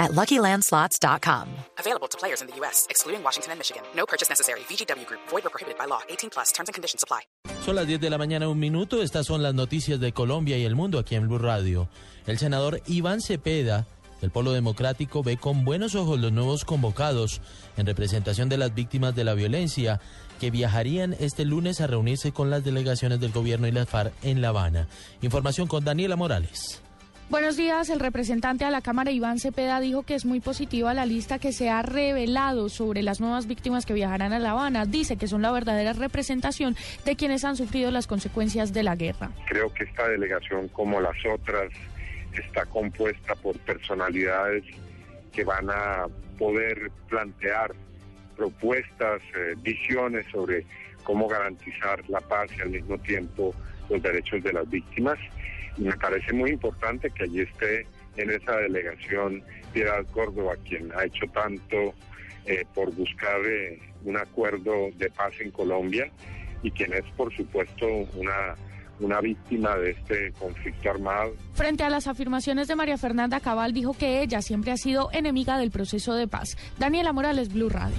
at LuckyLandSlots.com. Available to players in the U.S., excluding Washington and Michigan. No purchase necessary. VGW Group. Void or prohibited by law. 18 plus. Terms and conditions apply. Son las 10 de la mañana, un minuto. Estas son las noticias de Colombia y el mundo aquí en Blue Radio. El senador Iván Cepeda el Polo Democrático ve con buenos ojos los nuevos convocados en representación de las víctimas de la violencia que viajarían este lunes a reunirse con las delegaciones del gobierno y la FARC en La Habana. Información con Daniela Morales. Buenos días. El representante a la Cámara, Iván Cepeda, dijo que es muy positiva la lista que se ha revelado sobre las nuevas víctimas que viajarán a La Habana. Dice que son la verdadera representación de quienes han sufrido las consecuencias de la guerra. Creo que esta delegación, como las otras, está compuesta por personalidades que van a poder plantear propuestas, eh, visiones sobre cómo garantizar la paz y al mismo tiempo los derechos de las víctimas. Y me parece muy importante que allí esté en esa delegación Piedad Córdoba, quien ha hecho tanto eh, por buscar eh, un acuerdo de paz en Colombia y quien es, por supuesto, una una víctima de este conflicto armado. Frente a las afirmaciones de María Fernanda Cabal, dijo que ella siempre ha sido enemiga del proceso de paz. Daniela Morales, Blue Radio.